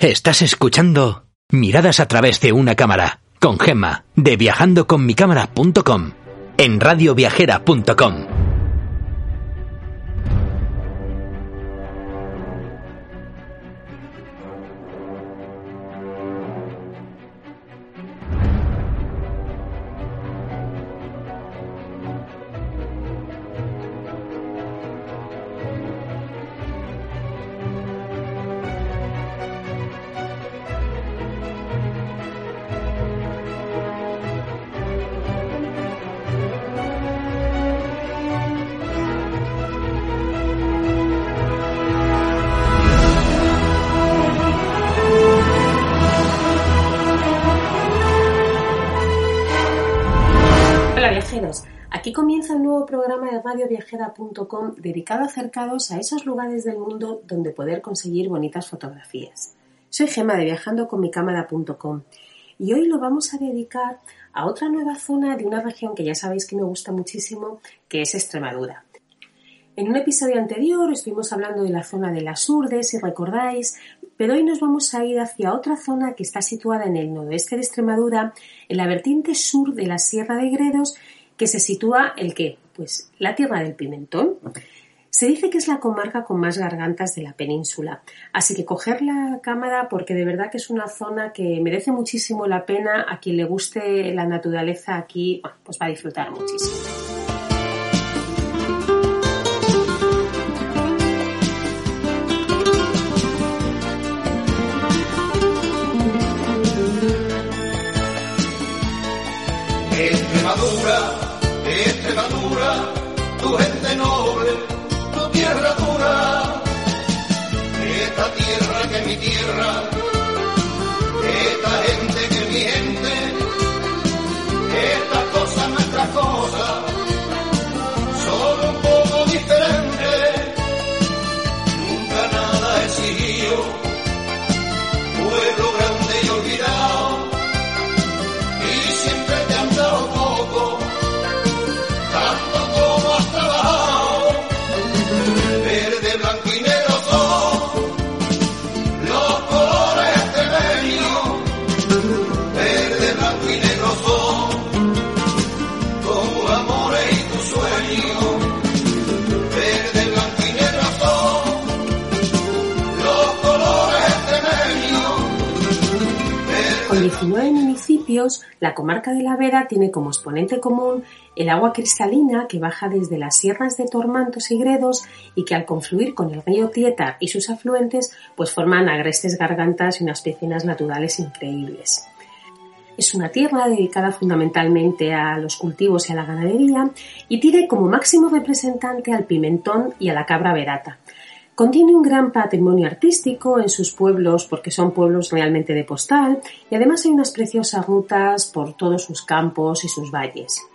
Estás escuchando Miradas a través de una cámara con Gemma de viajandoconmicámara.com en radioviajera.com. radioviajera.com dedicado a acercados a esos lugares del mundo donde poder conseguir bonitas fotografías. Soy Gema de viajandoconmicámara.com y hoy lo vamos a dedicar a otra nueva zona de una región que ya sabéis que me gusta muchísimo, que es Extremadura. En un episodio anterior estuvimos hablando de la zona de las Urdes, si recordáis, pero hoy nos vamos a ir hacia otra zona que está situada en el noroeste de Extremadura, en la vertiente sur de la Sierra de Gredos, que se sitúa el qué? Pues la tierra del pimentón. Se dice que es la comarca con más gargantas de la península, así que coger la cámara porque de verdad que es una zona que merece muchísimo la pena. A quien le guste la naturaleza aquí, bueno, pues va a disfrutar muchísimo. Extremadura, la comarca de la Vera tiene como exponente común el agua cristalina que baja desde las sierras de Tormantos y Gredos y que al confluir con el río Tieta y sus afluentes, pues forman agrestes gargantas y unas piscinas naturales increíbles. Es una tierra dedicada fundamentalmente a los cultivos y a la ganadería y tiene como máximo representante al pimentón y a la cabra verata. Contiene un gran patrimonio artístico en sus pueblos porque son pueblos realmente de postal y además hay unas preciosas rutas por todos sus campos y sus valles.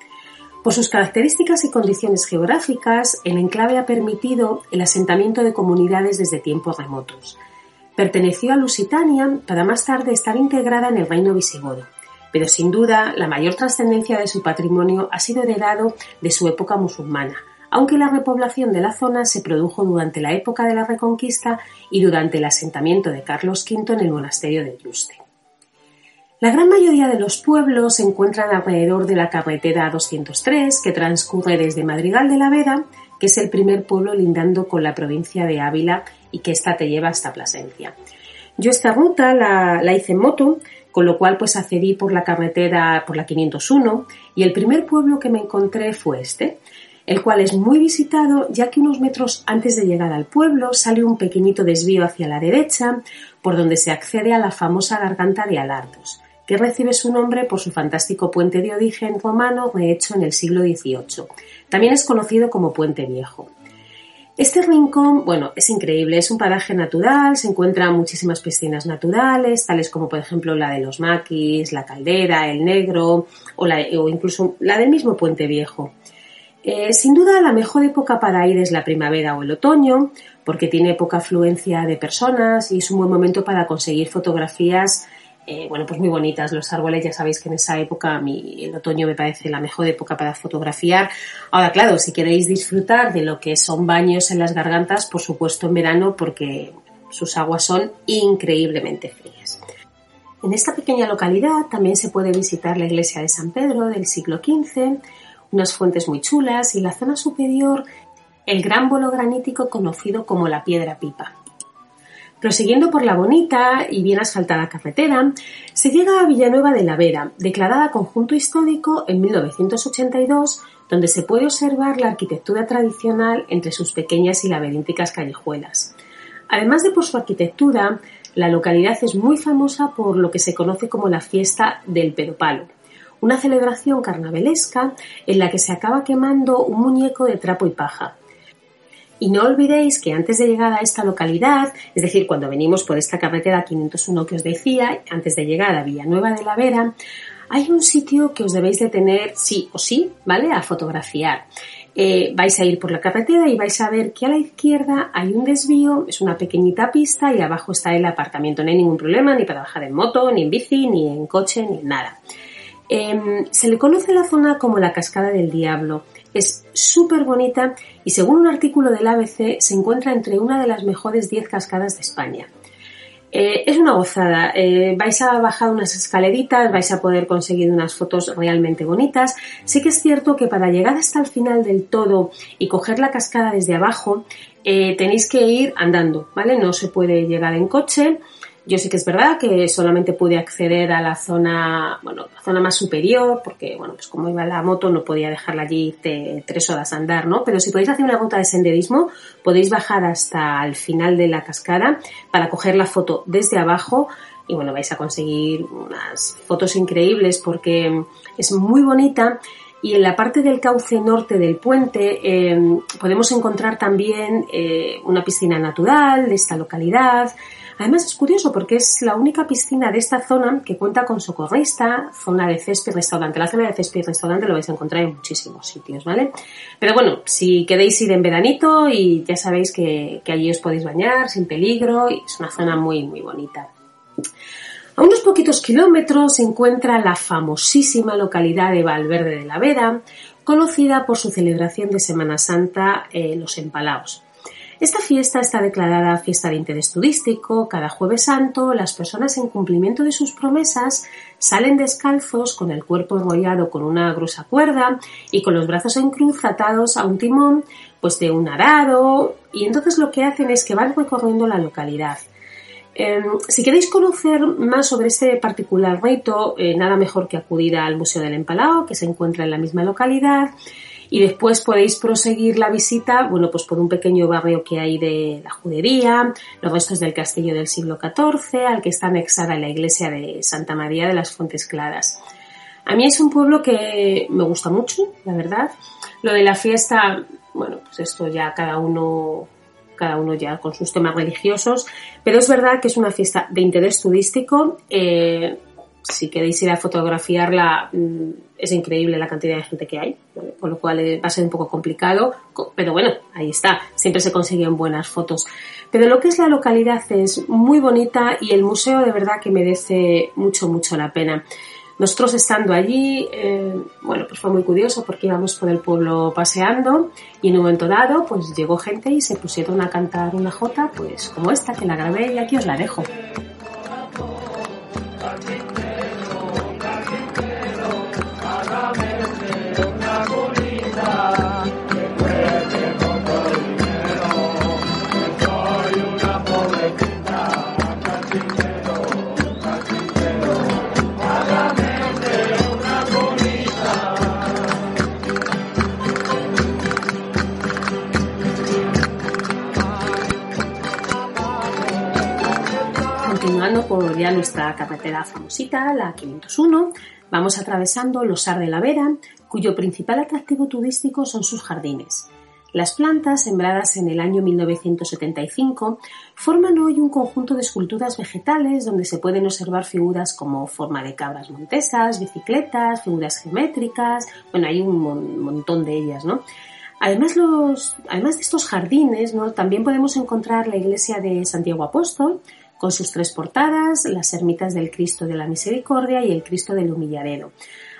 Por sus características y condiciones geográficas, el enclave ha permitido el asentamiento de comunidades desde tiempos remotos. Perteneció a Lusitania para más tarde estar integrada en el reino visigodo, pero sin duda la mayor trascendencia de su patrimonio ha sido heredado de su época musulmana, aunque la repoblación de la zona se produjo durante la época de la Reconquista y durante el asentamiento de Carlos V en el monasterio de Yuste. La gran mayoría de los pueblos se encuentran alrededor de la carretera 203 que transcurre desde Madrigal de la Vera, que es el primer pueblo lindando con la provincia de Ávila y que ésta te lleva hasta Plasencia. Yo esta ruta la, la hice en moto, con lo cual pues accedí por la carretera por la 501 y el primer pueblo que me encontré fue este, el cual es muy visitado ya que unos metros antes de llegar al pueblo sale un pequeñito desvío hacia la derecha por donde se accede a la famosa garganta de Alardos, que recibe su nombre por su fantástico puente de origen romano rehecho en el siglo XVIII. También es conocido como Puente Viejo. Este rincón, bueno, es increíble, es un paraje natural, se encuentran muchísimas piscinas naturales, tales como por ejemplo la de los Maquis, la Caldera, el Negro o, o incluso la del mismo Puente Viejo. Eh, sin duda la mejor época para ir es la primavera o el otoño, porque tiene poca afluencia de personas y es un buen momento para conseguir fotografías eh, bueno, pues muy bonitas los árboles. Ya sabéis que en esa época, mi, el otoño me parece la mejor época para fotografiar. Ahora, claro, si queréis disfrutar de lo que son baños en las gargantas, por supuesto en verano, porque sus aguas son increíblemente frías. En esta pequeña localidad también se puede visitar la iglesia de San Pedro del siglo XV, unas fuentes muy chulas y la zona superior el gran bolo granítico conocido como la Piedra Pipa. Prosiguiendo por la bonita y bien asfaltada carretera, se llega a Villanueva de la Vera, declarada conjunto histórico en 1982, donde se puede observar la arquitectura tradicional entre sus pequeñas y laberínticas callejuelas. Además de por su arquitectura, la localidad es muy famosa por lo que se conoce como la fiesta del Pedopalo, una celebración carnavalesca en la que se acaba quemando un muñeco de trapo y paja. Y no olvidéis que antes de llegar a esta localidad, es decir, cuando venimos por esta carretera 501 que os decía, antes de llegar a Villanueva de la Vera, hay un sitio que os debéis de tener sí o sí, ¿vale? A fotografiar. Eh, vais a ir por la carretera y vais a ver que a la izquierda hay un desvío, es una pequeñita pista y abajo está el apartamento. No hay ningún problema ni para bajar en moto, ni en bici, ni en coche, ni en nada. Em, se le conoce la zona como la Cascada del Diablo es súper bonita y según un artículo del ABC se encuentra entre una de las mejores 10 cascadas de España. Eh, es una gozada. Eh, vais a bajar unas escaleritas, vais a poder conseguir unas fotos realmente bonitas. Sí que es cierto que para llegar hasta el final del todo y coger la cascada desde abajo, eh, tenéis que ir andando, ¿vale? No se puede llegar en coche. Yo sí que es verdad que solamente pude acceder a la zona, bueno, la zona más superior, porque, bueno, pues como iba la moto no podía dejarla allí tres horas andar, ¿no? Pero si podéis hacer una ruta de senderismo, podéis bajar hasta el final de la cascada para coger la foto desde abajo y, bueno, vais a conseguir unas fotos increíbles porque es muy bonita y en la parte del cauce norte del puente eh, podemos encontrar también eh, una piscina natural de esta localidad, Además es curioso porque es la única piscina de esta zona que cuenta con socorrista, zona de césped, restaurante. La zona de césped restaurante lo vais a encontrar en muchísimos sitios, ¿vale? Pero bueno, si queréis ir en veranito y ya sabéis que, allí os podéis bañar sin peligro y es una zona muy, muy bonita. A unos poquitos kilómetros se encuentra la famosísima localidad de Valverde de la Vera, conocida por su celebración de Semana Santa, Los Empalaos. Esta fiesta está declarada fiesta de interés turístico. Cada jueves santo las personas en cumplimiento de sus promesas salen descalzos con el cuerpo enrollado con una gruesa cuerda y con los brazos en cruz atados a un timón pues de un arado y entonces lo que hacen es que van recorriendo la localidad. Em, si queréis conocer más sobre este particular rito, eh, nada mejor que acudir al Museo del Empalao, que se encuentra en la misma localidad y después podéis proseguir la visita, bueno, pues por un pequeño barrio que hay de la judería, los restos del castillo del siglo XIV, al que está anexada la iglesia de Santa María de las Fuentes Claras. A mí es un pueblo que me gusta mucho, la verdad. Lo de la fiesta, bueno, pues esto ya cada uno cada uno ya con sus temas religiosos, pero es verdad que es una fiesta de interés turístico. Eh, si queréis ir a fotografiarla, mm, es increíble la cantidad de gente que hay, con lo cual eh, va a ser un poco complicado, pero bueno, ahí está, siempre se consiguen buenas fotos. Pero lo que es la localidad es muy bonita y el museo de verdad que merece mucho, mucho la pena. Nosotros estando allí, eh, bueno, pues fue muy curioso porque íbamos por el pueblo paseando y en un momento dado, pues llegó gente y se pusieron a cantar una jota, pues como esta que la grabé y aquí os la dejo. Por ya nuestra carretera famosita, la 501, vamos atravesando los Ar de la Vera, cuyo principal atractivo turístico son sus jardines. Las plantas, sembradas en el año 1975, forman hoy un conjunto de esculturas vegetales donde se pueden observar figuras como forma de cabras montesas, bicicletas, figuras geométricas, bueno, hay un montón de ellas, ¿no? Además, los, además de estos jardines, ¿no? también podemos encontrar la iglesia de Santiago Apóstol, con sus tres portadas, las ermitas del Cristo de la Misericordia y el Cristo del Humilladero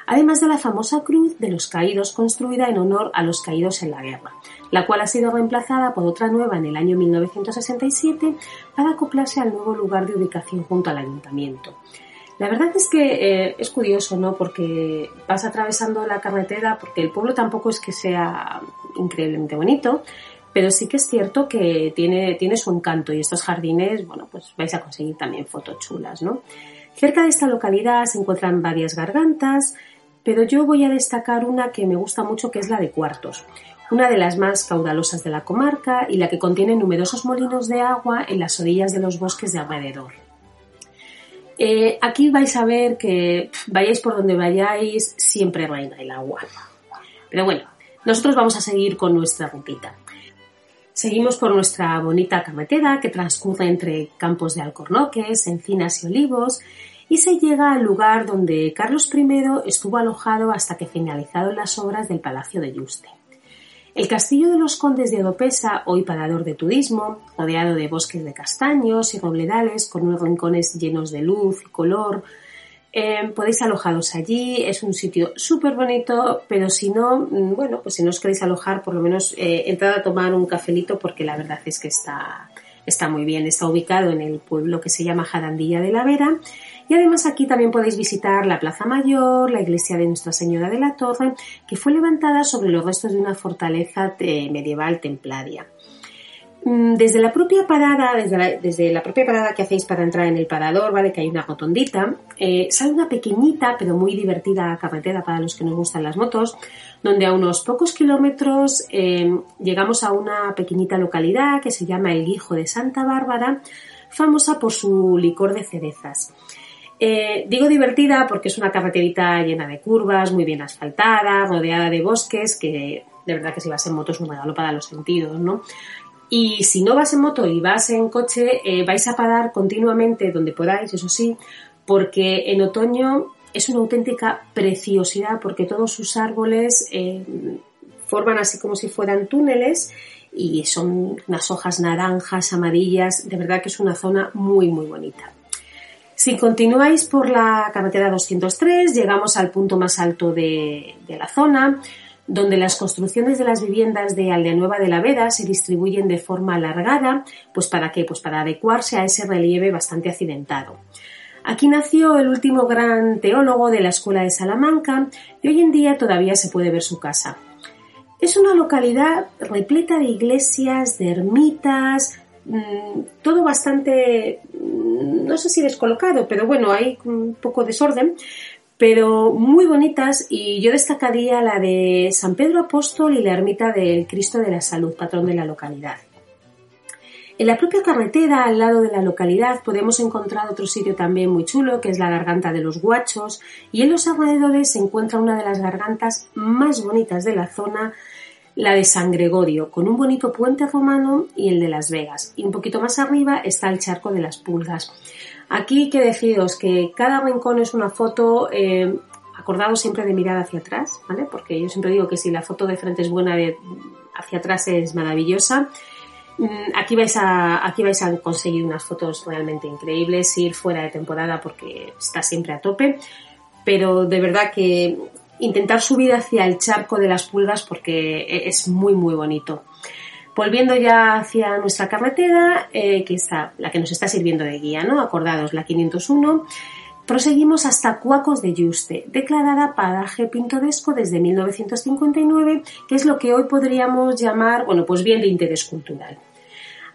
además de la famosa Cruz de los Caídos construida en honor a los caídos en la guerra, la cual ha sido reemplazada por otra nueva en el año 1967 para acoplarse al nuevo lugar de ubicación junto al ayuntamiento. La verdad es que eh, es curioso, ¿no? Porque vas atravesando la carretera, porque el pueblo tampoco es que sea increíblemente bonito, pero sí que es cierto que tiene, tiene su encanto y estos jardines, bueno, pues vais a conseguir también fotos chulas, ¿no? Cerca de esta localidad se encuentran varias gargantas, pero yo voy a destacar una que me gusta mucho que es la de Cuartos, una de las más caudalosas de la comarca y la que contiene numerosos molinos de agua en las orillas de los bosques de alrededor. Eh, aquí vais a ver que vayáis por donde vayáis, siempre reina el agua. Pero bueno, nosotros vamos a seguir con nuestra rutita. Seguimos por nuestra bonita carretera que transcurre entre campos de alcornoques, encinas y olivos y se llega al lugar donde Carlos I estuvo alojado hasta que finalizaron las obras del Palacio de Yuste. El castillo de los condes de Odopesa, hoy parador de turismo, rodeado de bosques de castaños y robledales con unos rincones llenos de luz y color, eh, podéis alojaros allí, es un sitio súper bonito, pero si no, mm, bueno, pues si no os queréis alojar, por lo menos eh, entrad a tomar un cafelito porque la verdad es que está, está muy bien. Está ubicado en el pueblo que se llama Jarandilla de la Vera y además aquí también podéis visitar la Plaza Mayor, la iglesia de Nuestra Señora de la Torre, que fue levantada sobre los restos de una fortaleza medieval templaria. Mm, desde la propia parada, desde la, propia parada que hacéis para entrar en el parador, ¿vale? Que hay una rotondita, eh, sale una pequeñita pero muy divertida carretera para los que nos gustan las motos, donde a unos pocos kilómetros eh, llegamos a una pequeñita localidad que se llama El Guijo de Santa Bárbara, famosa por su licor de cerezas. Eh, digo divertida porque es una carreterita llena de curvas, muy bien asfaltada, rodeada de bosques, que de verdad que si vas en moto es un regalo para los sentidos, ¿no? Y si no vas en moto y vas en coche, eh, vais a parar continuamente donde podáis, eso sí, porque en otoño es una auténtica preciosidad porque todos sus árboles eh, forman así como si fueran túneles y son unas hojas naranjas, amarillas, de verdad que es una zona muy muy bonita. Si continuáis por la carretera 203, llegamos al punto más alto de, la zona, donde las construcciones de las viviendas de Aldeanueva de la Vera se distribuyen de forma alargada, pues para qué? Pues para adecuarse a ese relieve bastante accidentado. Aquí nació el último gran teólogo de la Escuela de Salamanca y hoy en día todavía se puede ver su casa. Es una localidad repleta de iglesias, de ermitas, Mm, todo bastante, mm, no sé si descolocado, pero bueno, hay un poco desorden, pero muy bonitas y yo destacaría la de San Pedro Apóstol y la ermita del Cristo de la Salud, patrón de la localidad. En la propia carretera, al lado de la localidad, podemos encontrar otro sitio también muy chulo, que es la Garganta de los Guachos, y en los alrededores se encuentra una de las gargantas más bonitas de la zona, la de San Gregorio, con un bonito puente romano y el de Las Vegas. Y un poquito más arriba está el charco de las pulgas. Aquí que deciros que cada rincón es una foto, eh, acordado siempre de mirar hacia atrás, ¿vale? Porque yo siempre digo que si la foto de frente es buena, de hacia atrás es maravillosa. Mm, aquí vais, a, aquí vais a conseguir unas fotos realmente increíbles, ir fuera de temporada porque está siempre a tope, pero de verdad que intentar subir hacia el charco de las pulgas porque e-, es muy muy bonito. Volviendo ya hacia nuestra carretera, eh, que está la que nos está sirviendo de guía, ¿no? Acordados, la 501. Proseguimos hasta Cuacos de Yuste, declarada paraje pintoresco desde 1959, que es lo que hoy podríamos llamar, bueno, pues bien de interés cultural.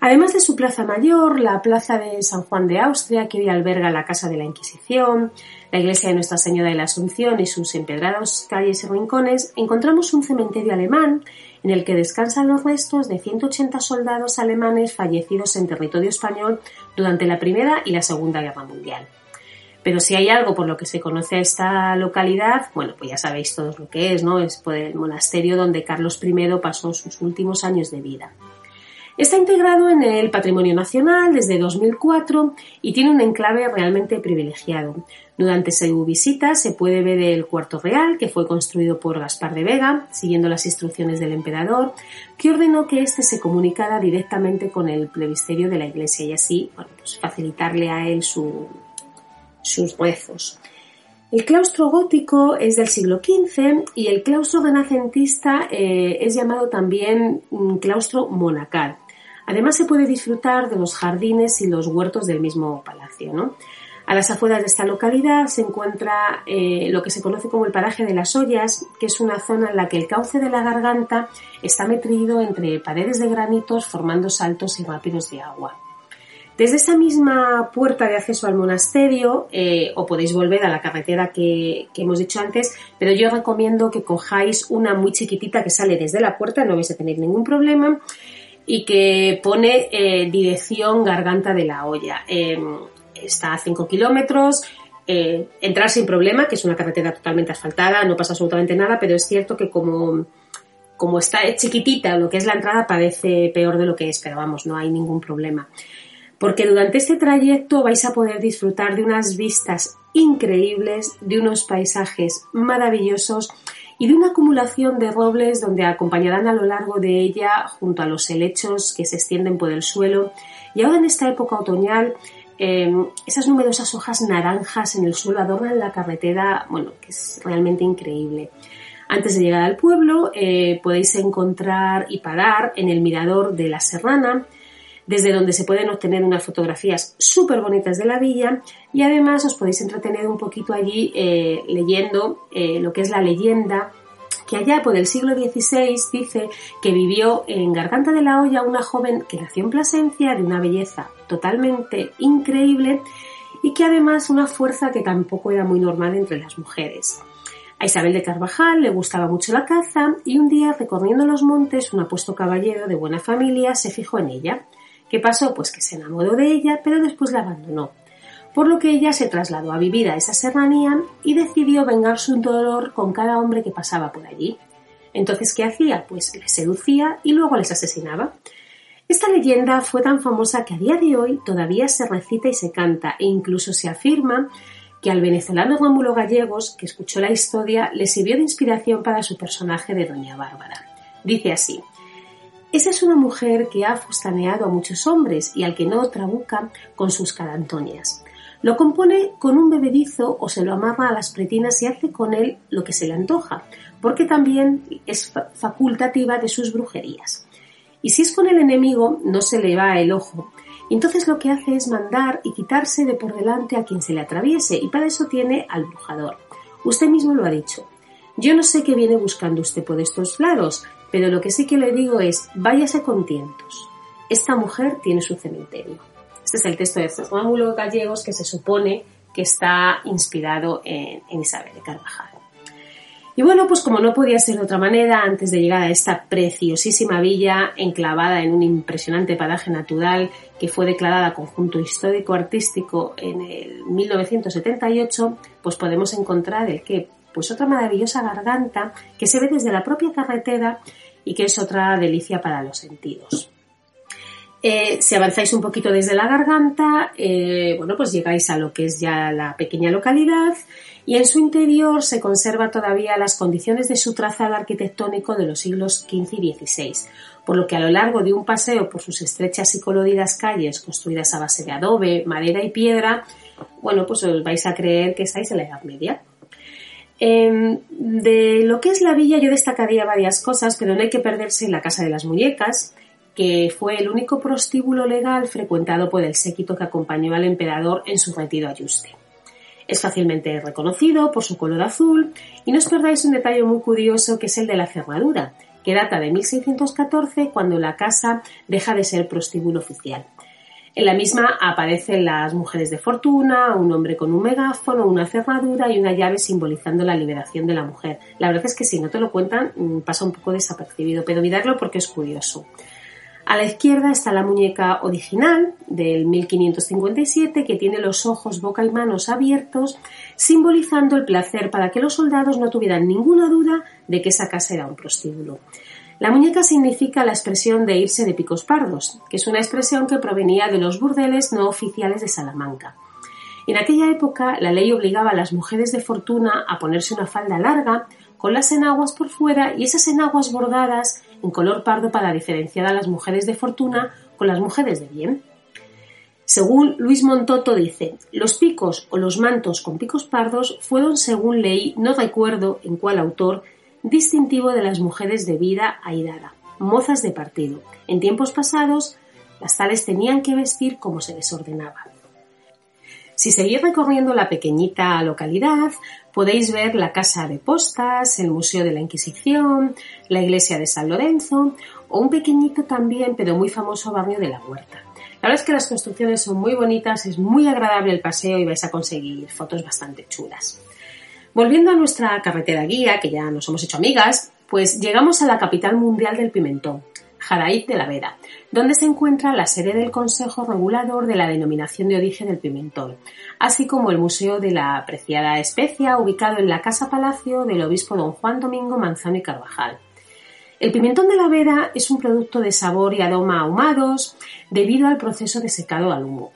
Además de su plaza mayor, la plaza de San Juan de Austria, que hoy alberga la Casa de la Inquisición, la iglesia de Nuestra Señora de la Asunción y sus empedrados calles y rincones, encontramos un cementerio alemán en el que descansan los restos de 180 soldados alemanes fallecidos en territorio español durante la Primera y la Segunda Guerra Mundial. Pero si hay algo por lo que se conoce a esta localidad, bueno, pues ya sabéis todos lo que es, ¿no? Es por el monasterio donde Carlos I pasó sus últimos años de vida. Está integrado en el Patrimonio Nacional desde 2004 y tiene un enclave realmente privilegiado. Durante su visita se puede ver el cuarto real, que fue construido por Gaspar de Vega, siguiendo las instrucciones del emperador, que ordenó que éste se comunicara directamente con el plebisterio de la iglesia y así pues facilitarle a él sus rezos. El claustro gótico es del siglo XV y el claustro renacentista eh, es llamado también claustro monacal. Además se puede disfrutar de los jardines y los huertos del mismo palacio. A las afueras de esta localidad se encuentra eh, lo que se conoce como el paraje de las ollas, que es una zona en la que el cauce de la garganta está metido entre paredes de granitos formando saltos y rápidos de agua. Desde esa misma puerta de acceso al monasterio, eh, o podéis volver a la carretera que, hemos dicho antes, pero yo recomiendo que cojáis una muy chiquitita que sale desde la puerta, no vais a tener ningún problema, y que pone eh, dirección Garganta de la Olla. Em, está a 5 kilómetros, eh, entrar sin problema, que es una carretera totalmente asfaltada, no pasa absolutamente nada, pero es cierto que como, como está chiquitita lo que es la entrada parece peor de lo que es, pero vamos, no hay ningún problema. Porque durante este trayecto vais a poder disfrutar de unas vistas increíbles, de unos paisajes maravillosos y de una acumulación de robles donde acompañarán a lo largo de ella junto a los helechos que se extienden por el suelo y ahora en esta época otoñal em, esas numerosas hojas naranjas en el suelo adornan la carretera, bueno, que es realmente increíble. Antes de llegar al pueblo eh, podéis encontrar y parar en el mirador de la Serrana, desde donde se pueden obtener unas fotografías súper bonitas de la villa y además os podéis entretener un poquito allí eh, leyendo eh, lo que es la leyenda que allá por el siglo XVI dice que vivió en Garganta de la Olla una joven que nació en Plasencia de una belleza totalmente increíble y que además una fuerza que tampoco era muy normal entre las mujeres. A Isabel de Carvajal le gustaba mucho la caza y un día recorriendo los montes un apuesto caballero de buena familia se fijó en ella. ¿Qué pasó? Pues que se enamoró de ella, pero después la abandonó. Por lo que ella se trasladó a vivir a esa serranía y decidió vengar su dolor con cada hombre que pasaba por allí. Entonces, ¿qué hacía? Pues les seducía y luego les asesinaba. Esta leyenda fue tan famosa que a día de hoy todavía se recita y se canta e incluso se afirma que al venezolano Rómulo Gallegos, que escuchó la historia, le sirvió de inspiración para su personaje de Doña Bárbara. Dice así, esa es una mujer que ha fustaneado a muchos hombres y al que no trabuca con sus carantoñas. Lo compone con un bebedizo o se lo amarra a las pretinas y hace con él lo que se le antoja, porque también es facultativa de sus brujerías. Y si es con el enemigo, no se le va el ojo. Entonces lo que hace es mandar y quitarse de por delante a quien se le atraviese, y para eso tiene al brujador. Usted mismo lo ha dicho. Yo no sé qué viene buscando usted por estos lados, pero lo que sí que le digo es, váyase con tientos. Esta mujer tiene su cementerio. Este es el texto de Rómulo Gallegos que se supone que está inspirado en, Isabel de Carvajal. Y bueno, pues como no podía ser de otra manera, antes de llegar a esta preciosísima villa enclavada en un impresionante paraje natural que fue declarada conjunto histórico-artístico en el 1978, pues podemos encontrar el que pues otra maravillosa garganta que se ve desde la propia carretera y que es otra delicia para los sentidos. Eh, si avanzáis un poquito desde la garganta, eh, bueno, pues llegáis a lo que es ya la pequeña localidad y en su interior se conserva todavía las condiciones de su trazado arquitectónico de los siglos XV y XVI, por lo que a lo largo de un paseo por sus estrechas y coloridas calles construidas a base de adobe, madera y piedra, bueno, pues os vais a creer que estáis en la Edad Media. Em, de lo que es la villa yo destacaría varias cosas, pero no hay que perderse la Casa de las Muñecas, que fue el único prostíbulo legal frecuentado por el séquito que acompañó al emperador en su retiro a Yuste. Es fácilmente reconocido por su color azul y no os perdáis un detalle muy curioso que es el de la cerradura, que data de 1614 cuando la casa deja de ser prostíbulo oficial. En la misma aparecen las mujeres de fortuna, un hombre con un megáfono, una cerradura y una llave simbolizando la liberación de la mujer. La verdad es que si no te lo cuentan mm, pasa un poco desapercibido, pero miradlo porque es curioso. A la izquierda está la muñeca original del 1557 que tiene los ojos, boca y manos abiertos, simbolizando el placer para que los soldados no tuvieran ninguna duda de que esa casa era un prostíbulo. La muñeca significa la expresión de irse de picos pardos, que es una expresión que provenía de los burdeles no oficiales de Salamanca. En aquella época la ley obligaba a las mujeres de fortuna a ponerse una falda larga, con las enaguas por fuera y esas enaguas bordadas en color pardo para diferenciar a las mujeres de fortuna con las mujeres de bien. Según Luis Montoto dice, los picos o los mantos con picos pardos fueron, según ley, no recuerdo en cuál autor, distintivo de las mujeres de vida airada, mozas de partido. En tiempos pasados, las tales tenían que vestir como se les ordenaba. Si seguís recorriendo la pequeñita localidad, podéis ver la Casa de Postas, el Museo de la Inquisición, la Iglesia de San Lorenzo o un pequeñito también, pero muy famoso barrio de la Huerta. La verdad es que las construcciones son muy bonitas, es muy agradable el paseo y vais a conseguir fotos bastante chulas. Volviendo a nuestra carretera guía, que ya nos hemos hecho amigas, pues llegamos a la capital mundial del pimentón, Jaraíz de la Vera, donde se encuentra la sede del Consejo Regulador de la Denominación de Origen del Pimentón, así como el Museo de la Apreciada Especia, ubicado en la Casa Palacio del Obispo don Juan Domingo Manzano y Carvajal. El pimentón de la Vera es un producto de sabor y aroma ahumados debido al proceso de secado al humo.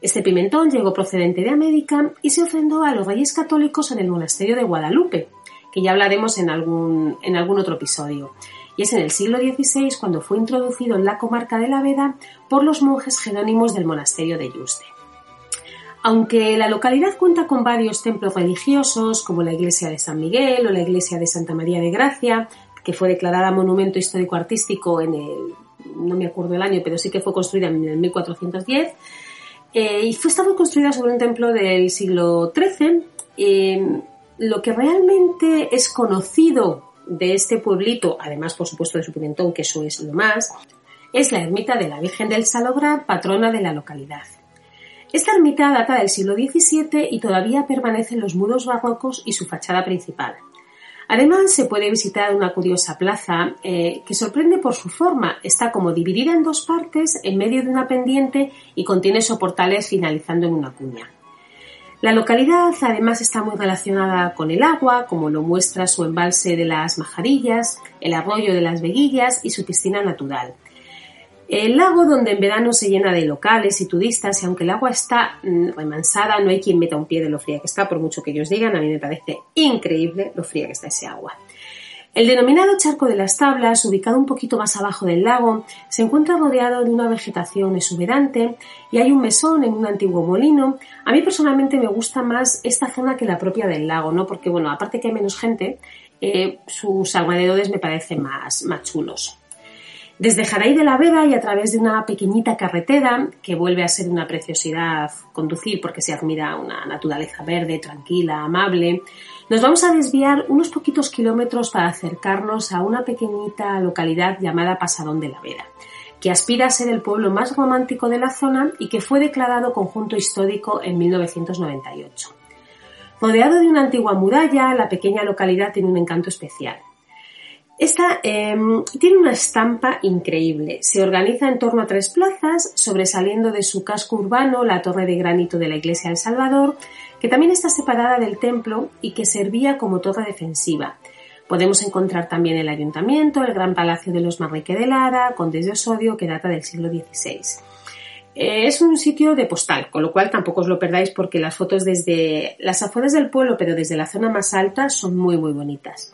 Este pimentón llegó procedente de América y se ofrendó a los reyes católicos en el monasterio de Guadalupe, que ya hablaremos en algún, en algún otro episodio y es en el siglo XVI cuando fue introducido en la comarca de la Veda por los monjes jerónimos del monasterio de Yuste. Aunque la localidad cuenta con varios templos religiosos, como la iglesia de San Miguel o la iglesia de Santa María de Gracia, que fue declarada monumento histórico artístico en el, no me acuerdo el año, pero sí que fue construida en el 1410, eh, y fue estaba construida sobre un templo del siglo XIII. Eh, lo que realmente es conocido de este pueblito, además por supuesto de su pimentón, que eso es lo más, es la ermita de la Virgen del Salobrar, patrona de la localidad. Esta ermita data del siglo XVII y todavía permanecen los muros barrocos y su fachada principal. Además, se puede visitar una curiosa plaza eh, que sorprende por su forma. Está como dividida en dos partes en medio de una pendiente y contiene soportales finalizando en una cuña. La localidad además está muy relacionada con el agua, como lo muestra su embalse de las Majarillas, el arroyo de las Veguillas y su piscina natural. El lago donde en verano se llena de locales y turistas y aunque el agua está mm, remansada no hay quien meta un pie de lo fría que está, por mucho que ellos digan, a mí me parece increíble lo fría que está ese agua. El denominado Charco de las Tablas, ubicado un poquito más abajo del lago, se encuentra rodeado de una vegetación exuberante y hay un mesón en un antiguo molino. A mí personalmente me gusta más esta zona que la propia del lago, ¿no? Porque, bueno, aparte que hay menos gente, eh, sus alrededores me parecen más, más chulos. Desde Jaraí de la Vega y a través de una pequeñita carretera, que vuelve a ser una preciosidad conducir porque se admira una naturaleza verde, tranquila, amable, nos vamos a desviar unos poquitos kilómetros para acercarnos a una pequeñita localidad llamada Pasadón de la Vera, que aspira a ser el pueblo más romántico de la zona y que fue declarado conjunto histórico en 1998. Rodeado de una antigua muralla, la pequeña localidad tiene un encanto especial. Esta em, tiene una estampa increíble. Se organiza en torno a tres plazas, sobresaliendo de su casco urbano la torre de granito de la iglesia del Salvador, que también está separada del templo y que servía como torre defensiva. Podemos encontrar también el ayuntamiento, el gran palacio de los Marrique de Lara, Condes de Osodio, que data del siglo XVI. Eh, es un sitio de postal, con lo cual tampoco os lo perdáis porque las fotos desde las afueras del pueblo, pero desde la zona más alta, son muy muy bonitas.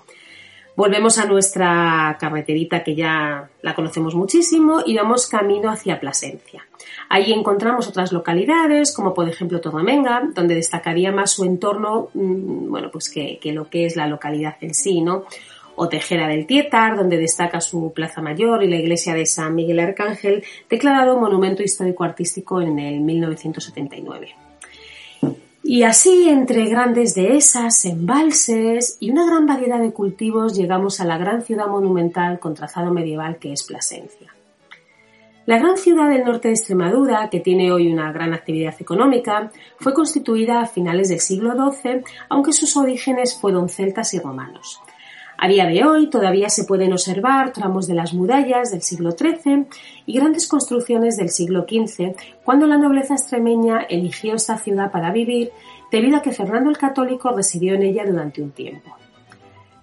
Volvemos a nuestra carreterita que ya la conocemos muchísimo y vamos camino hacia Plasencia. Allí encontramos otras localidades, como por ejemplo Torremenga, donde destacaría más su entorno, mm, bueno, pues que, lo que es la localidad en sí, ¿no? O Tejera del Tietar, donde destaca su Plaza Mayor y la iglesia de San Miguel Arcángel, declarado Monumento Histórico Artístico en el 1979. Y así, entre grandes dehesas, embalses y una gran variedad de cultivos, llegamos a la gran ciudad monumental con trazado medieval que es Plasencia. La gran ciudad del norte de Extremadura, que tiene hoy una gran actividad económica, fue constituida a finales del siglo XII, aunque sus orígenes fueron celtas y romanos. A día de hoy todavía se pueden observar tramos de las murallas del siglo XIII y grandes construcciones del siglo XV, cuando la nobleza extremeña eligió esta ciudad para vivir debido a que Fernando el Católico residió en ella durante un tiempo.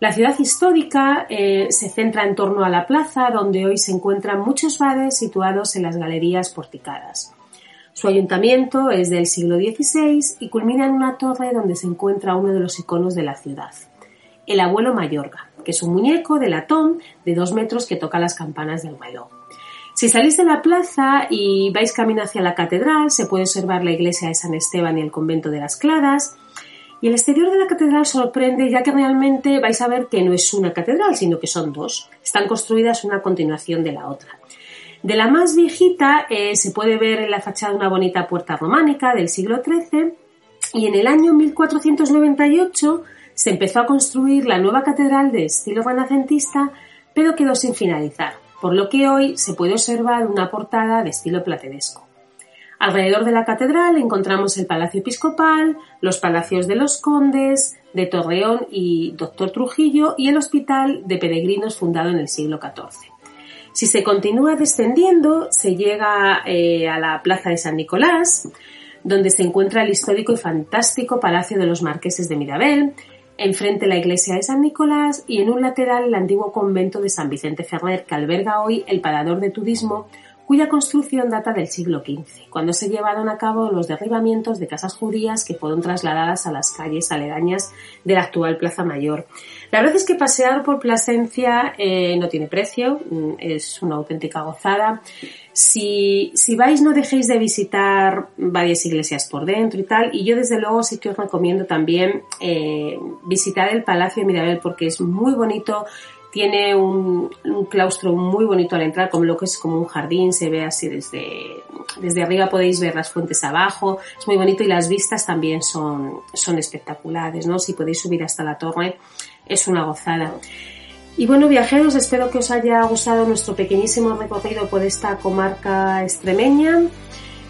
La ciudad histórica eh, se centra en torno a la plaza, donde hoy se encuentran muchos bares situados en las galerías porticadas. Su ayuntamiento es del siglo XVI y culmina en una torre donde se encuentra uno de los iconos de la ciudad, el abuelo Mayorga, que es un muñeco de latón de dos metros que toca las campanas del reloj. Si salís de la plaza y vais camino hacia la catedral, se puede observar la iglesia de San Esteban y el convento de las Claras. Y el exterior de la catedral sorprende ya que realmente vais a ver que no es una catedral, sino que son dos. Están construidas una continuación de la otra. De la más viejita eh, se puede ver en la fachada una bonita puerta románica del siglo XIII y en el año 1498 se empezó a construir la nueva catedral de estilo renacentista, pero quedó sin finalizar, por lo que hoy se puede observar una portada de estilo plateresco. Alrededor de la catedral encontramos el Palacio Episcopal, los palacios de los condes, de Torreón y Doctor Trujillo y el Hospital de Peregrinos fundado en el siglo XIV. Si se continúa descendiendo, se llega eh, a la Plaza de San Nicolás, donde se encuentra el histórico y fantástico Palacio de los Marqueses de Mirabel, enfrente la iglesia de San Nicolás y en un lateral el antiguo convento de San Vicente Ferrer que alberga hoy el parador de turismo cuya construcción data del siglo XV, cuando se llevaron a cabo los derribamientos de casas judías que fueron trasladadas a las calles aledañas de la actual Plaza Mayor. La verdad es que pasear por Plasencia eh, no tiene precio, mm, es una auténtica gozada. Si, si vais no dejéis de visitar varias iglesias por dentro y tal, y yo desde luego sí que os recomiendo también eh, visitar el Palacio de Mirabel porque es muy bonito, tiene un, claustro muy bonito al entrar, como lo que es como un jardín, se ve así desde, desde arriba podéis ver las fuentes abajo, es muy bonito y las vistas también son, son espectaculares, ¿no? Si podéis subir hasta la torre, es una gozada. Y bueno, viajeros, espero que os haya gustado nuestro pequeñísimo recorrido por esta comarca extremeña.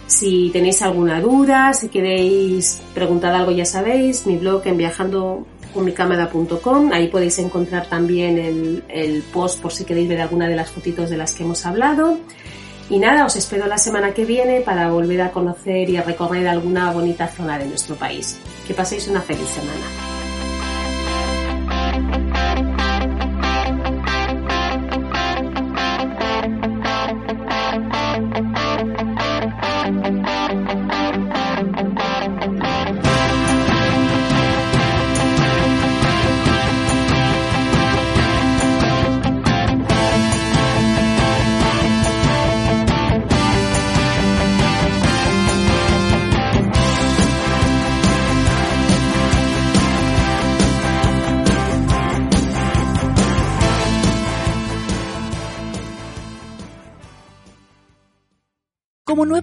Si tenéis alguna duda, si queréis preguntar algo, ya sabéis, mi blog en viajando Ahí podéis encontrar también el, el post por si queréis ver alguna de las fotitos de las que hemos hablado. Y nada, os espero la semana que viene para volver a conocer y a recorrer alguna bonita zona de nuestro país. Que paséis una feliz semana.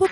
people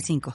85